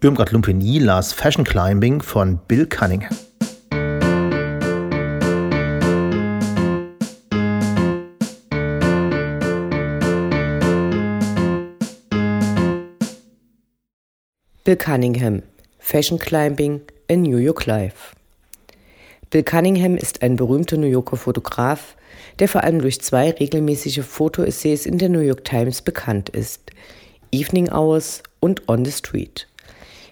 Irmgard Lumpini las Fashion Climbing von Bill Cunningham. Bill Cunningham Fashion Climbing in New York Life. Bill Cunningham ist ein berühmter New Yorker Fotograf, der vor allem durch zwei regelmäßige Fotoessays in der New York Times bekannt ist: Evening Hours und On the Street.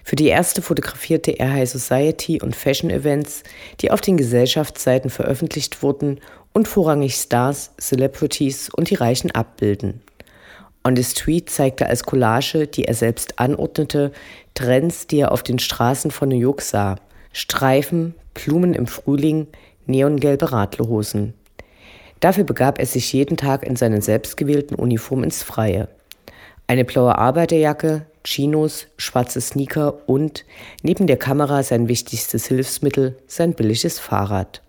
Für die erste fotografierte er High Society und Fashion Events, die auf den Gesellschaftsseiten veröffentlicht wurden und vorrangig Stars, Celebrities und die Reichen abbilden. On the Street zeigte als Collage, die er selbst anordnete, Trends, die er auf den Straßen von New York sah. Streifen, Blumen im Frühling, neongelbe Radlerhosen. Dafür begab er sich jeden Tag in seinen selbstgewählten Uniform ins Freie. Eine blaue Arbeiterjacke, Chinos, schwarze Sneaker und neben der Kamera sein wichtigstes Hilfsmittel, sein billiges Fahrrad.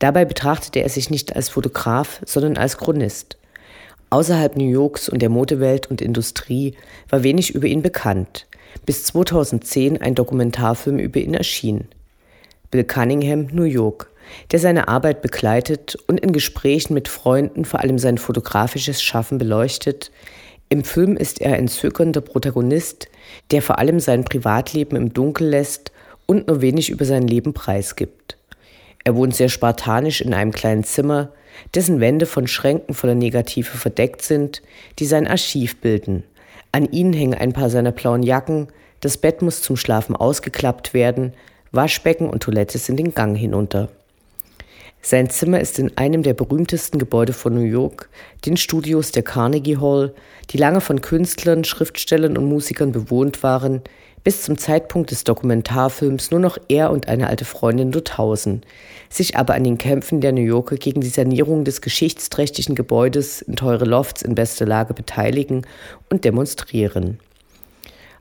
Dabei betrachtete er sich nicht als Fotograf, sondern als Chronist. Außerhalb New Yorks und der Modewelt und Industrie war wenig über ihn bekannt, bis 2010 ein Dokumentarfilm über ihn erschien. Bill Cunningham, New York, der seine Arbeit begleitet und in Gesprächen mit Freunden vor allem sein fotografisches Schaffen beleuchtet. Im Film ist er ein zögernder Protagonist, der vor allem sein Privatleben im Dunkel lässt und nur wenig über sein Leben preisgibt. Er wohnt sehr spartanisch in einem kleinen Zimmer, dessen Wände von Schränken voller Negative verdeckt sind, die sein Archiv bilden. An ihnen hängen ein paar seiner blauen Jacken, das Bett muss zum Schlafen ausgeklappt werden, Waschbecken und Toilette sind den Gang hinunter. Sein Zimmer ist in einem der berühmtesten Gebäude von New York, den Studios der Carnegie Hall, die lange von Künstlern, Schriftstellern und Musikern bewohnt waren, bis zum Zeitpunkt des Dokumentarfilms nur noch er und eine alte Freundin dort hausen, sich aber an den Kämpfen der New Yorker gegen die Sanierung des geschichtsträchtigen Gebäudes in teure Lofts in bester Lage beteiligen und demonstrieren.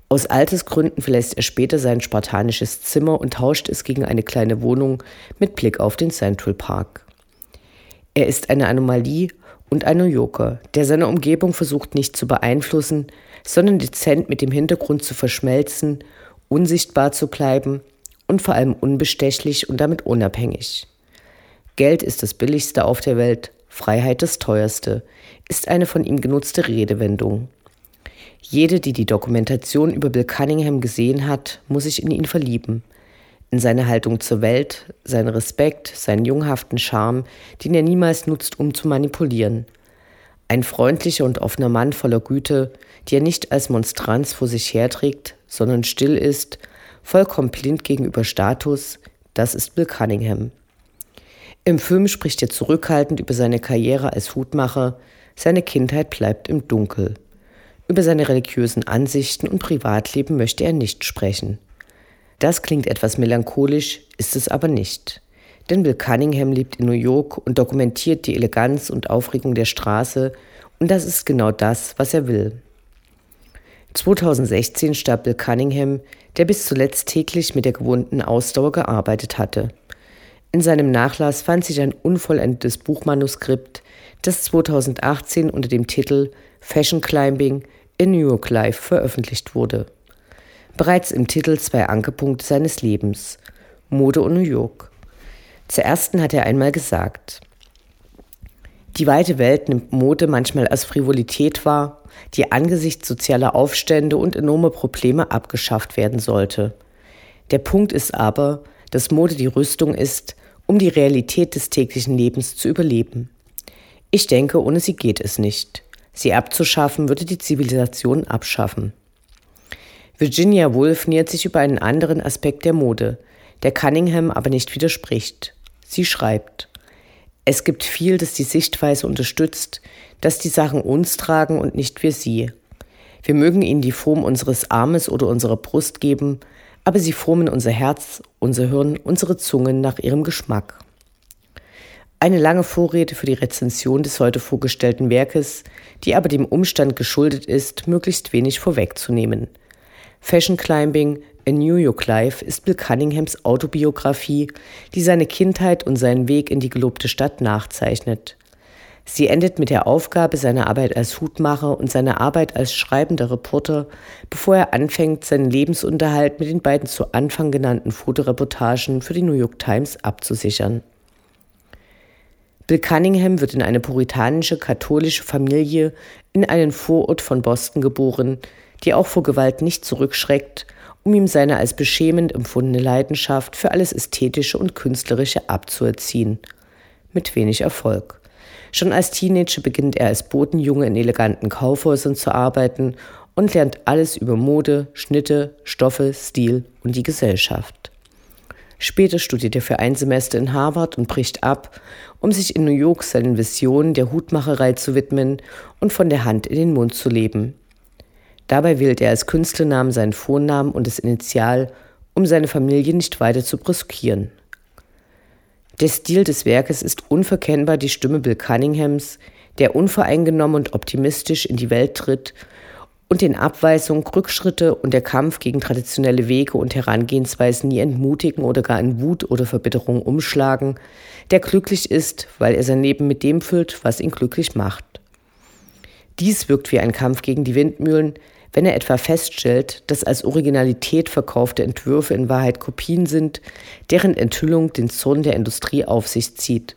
Aus Altersgründen verlässt er später sein spartanisches Zimmer und tauscht es gegen eine kleine Wohnung mit Blick auf den Central Park. Er ist eine Anomalie und ein New Yorker, der seine Umgebung versucht nicht zu beeinflussen, sondern dezent mit dem Hintergrund zu verschmelzen, unsichtbar zu bleiben und vor allem unbestechlich und damit unabhängig. Geld ist das billigste auf der Welt, Freiheit das teuerste, ist eine von ihm genutzte Redewendung. Jede, die die Dokumentation über Bill Cunningham gesehen hat, muss sich in ihn verlieben. In seine Haltung zur Welt, seinen Respekt, seinen junghaften Charme, den er niemals nutzt, um zu manipulieren. Ein freundlicher und offener Mann voller Güte, die er nicht als Monstranz vor sich herträgt, sondern still ist, vollkommen blind gegenüber Status, das ist Bill Cunningham. Im Film spricht er zurückhaltend über seine Karriere als Hutmacher, seine Kindheit bleibt im Dunkel. Über seine religiösen Ansichten und Privatleben möchte er nicht sprechen. Das klingt etwas melancholisch, ist es aber nicht. Denn Bill Cunningham lebt in New York und dokumentiert die Eleganz und Aufregung der Straße, und das ist genau das, was er will. 2016 starb Bill Cunningham, der bis zuletzt täglich mit der gewohnten Ausdauer gearbeitet hatte. In seinem Nachlass fand sich ein unvollendetes Buchmanuskript, das 2018 unter dem Titel Fashion Climbing in New York Life veröffentlicht wurde. Bereits im Titel zwei Ankerpunkte seines Lebens, Mode und New York. Zur ersten hat er einmal gesagt, die weite Welt nimmt Mode manchmal als Frivolität wahr, die angesichts sozialer Aufstände und enormer Probleme abgeschafft werden sollte. Der Punkt ist aber, dass Mode die Rüstung ist, um die Realität des täglichen Lebens zu überleben. Ich denke, ohne sie geht es nicht. Sie abzuschaffen, würde die Zivilisation abschaffen. Virginia Woolf nähert sich über einen anderen Aspekt der Mode, der Cunningham aber nicht widerspricht. Sie schreibt, es gibt viel, das die Sichtweise unterstützt, dass die Sachen uns tragen und nicht wir sie. Wir mögen ihnen die Form unseres Armes oder unserer Brust geben, aber sie formen unser Herz, unser Hirn, unsere Zungen nach ihrem Geschmack. Eine lange Vorrede für die Rezension des heute vorgestellten Werkes, die aber dem Umstand geschuldet ist, möglichst wenig vorwegzunehmen. Fashion Climbing A New York Life ist Bill Cunninghams Autobiografie, die seine Kindheit und seinen Weg in die gelobte Stadt nachzeichnet. Sie endet mit der Aufgabe seiner Arbeit als Hutmacher und seiner Arbeit als schreibender Reporter, bevor er anfängt, seinen Lebensunterhalt mit den beiden zu Anfang genannten Fotoreportagen für die New York Times abzusichern. Bill Cunningham wird in eine puritanische katholische Familie in einen Vorort von Boston geboren, die auch vor Gewalt nicht zurückschreckt, um ihm seine als beschämend empfundene Leidenschaft für alles Ästhetische und Künstlerische abzuerziehen. Mit wenig Erfolg. Schon als Teenager beginnt er als Botenjunge in eleganten Kaufhäusern zu arbeiten und lernt alles über Mode, Schnitte, Stoffe, Stil und die Gesellschaft. Später studiert er für ein Semester in Harvard und bricht ab, um sich in New York seinen Visionen der Hutmacherei zu widmen und von der Hand in den Mund zu leben. Dabei wählt er als Künstlernamen seinen Vornamen und das Initial, um seine Familie nicht weiter zu brüskieren. Der Stil des Werkes ist unverkennbar die Stimme Bill Cunninghams, der unvoreingenommen und optimistisch in die Welt tritt und den Abweisungen, Rückschritte und der Kampf gegen traditionelle Wege und Herangehensweisen nie entmutigen oder gar in Wut oder Verbitterung umschlagen, der glücklich ist, weil er sein Leben mit dem füllt, was ihn glücklich macht. Dies wirkt wie ein Kampf gegen die Windmühlen, wenn er etwa feststellt, dass als Originalität verkaufte Entwürfe in Wahrheit Kopien sind, deren Enthüllung den Zorn der Industrie auf sich zieht,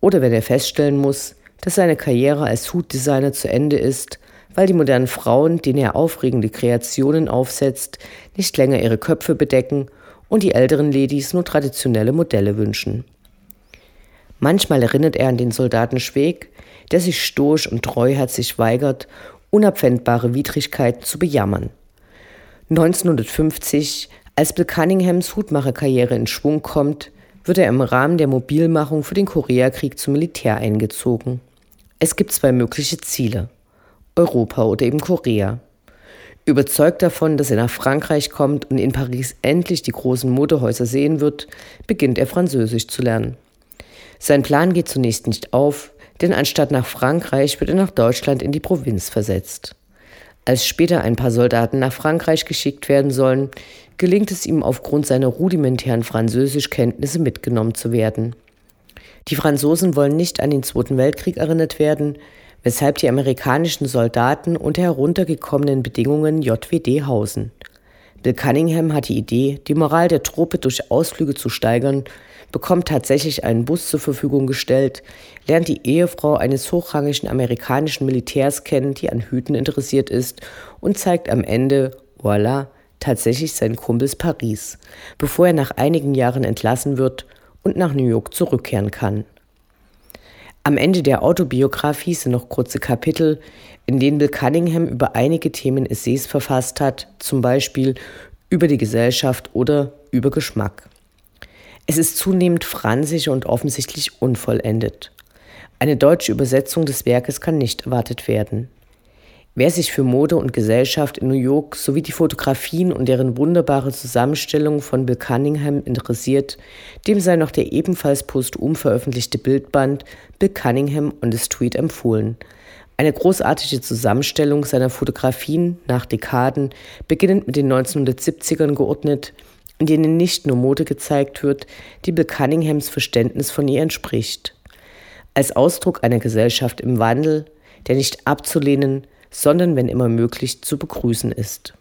oder wenn er feststellen muss, dass seine Karriere als Hutdesigner zu Ende ist, weil die modernen Frauen, denen er aufregende Kreationen aufsetzt, nicht länger ihre Köpfe bedecken und die älteren Ladies nur traditionelle Modelle wünschen. Manchmal erinnert er an den Soldaten Schweg, der sich stoisch und treuherzig weigert unabwendbare Widrigkeiten zu bejammern. 1950, als Bill Cunninghams Hutmacherkarriere in Schwung kommt, wird er im Rahmen der Mobilmachung für den Koreakrieg zum Militär eingezogen. Es gibt zwei mögliche Ziele. Europa oder eben Korea. Überzeugt davon, dass er nach Frankreich kommt und in Paris endlich die großen Modehäuser sehen wird, beginnt er Französisch zu lernen. Sein Plan geht zunächst nicht auf, denn anstatt nach Frankreich wird er nach Deutschland in die Provinz versetzt. Als später ein paar Soldaten nach Frankreich geschickt werden sollen, gelingt es ihm aufgrund seiner rudimentären Französischkenntnisse mitgenommen zu werden. Die Franzosen wollen nicht an den Zweiten Weltkrieg erinnert werden, weshalb die amerikanischen Soldaten unter heruntergekommenen Bedingungen JWD hausen. Bill Cunningham hat die Idee, die Moral der Truppe durch Ausflüge zu steigern bekommt tatsächlich einen Bus zur Verfügung gestellt, lernt die Ehefrau eines hochrangigen amerikanischen Militärs kennen, die an Hüten interessiert ist und zeigt am Ende, voilà, tatsächlich seinen Kumpels Paris, bevor er nach einigen Jahren entlassen wird und nach New York zurückkehren kann. Am Ende der Autobiografie sind noch kurze Kapitel, in denen Bill Cunningham über einige Themen Essays verfasst hat, zum Beispiel über die Gesellschaft oder über Geschmack. Es ist zunehmend fransig und offensichtlich unvollendet. Eine deutsche Übersetzung des Werkes kann nicht erwartet werden. Wer sich für Mode und Gesellschaft in New York sowie die Fotografien und deren wunderbare Zusammenstellung von Bill Cunningham interessiert, dem sei noch der ebenfalls postum veröffentlichte Bildband Bill Cunningham on the Street empfohlen. Eine großartige Zusammenstellung seiner Fotografien nach Dekaden, beginnend mit den 1970ern geordnet, in denen nicht nur Mode gezeigt wird, die Bill Cunninghams Verständnis von ihr entspricht. Als Ausdruck einer Gesellschaft im Wandel, der nicht abzulehnen, sondern wenn immer möglich zu begrüßen ist.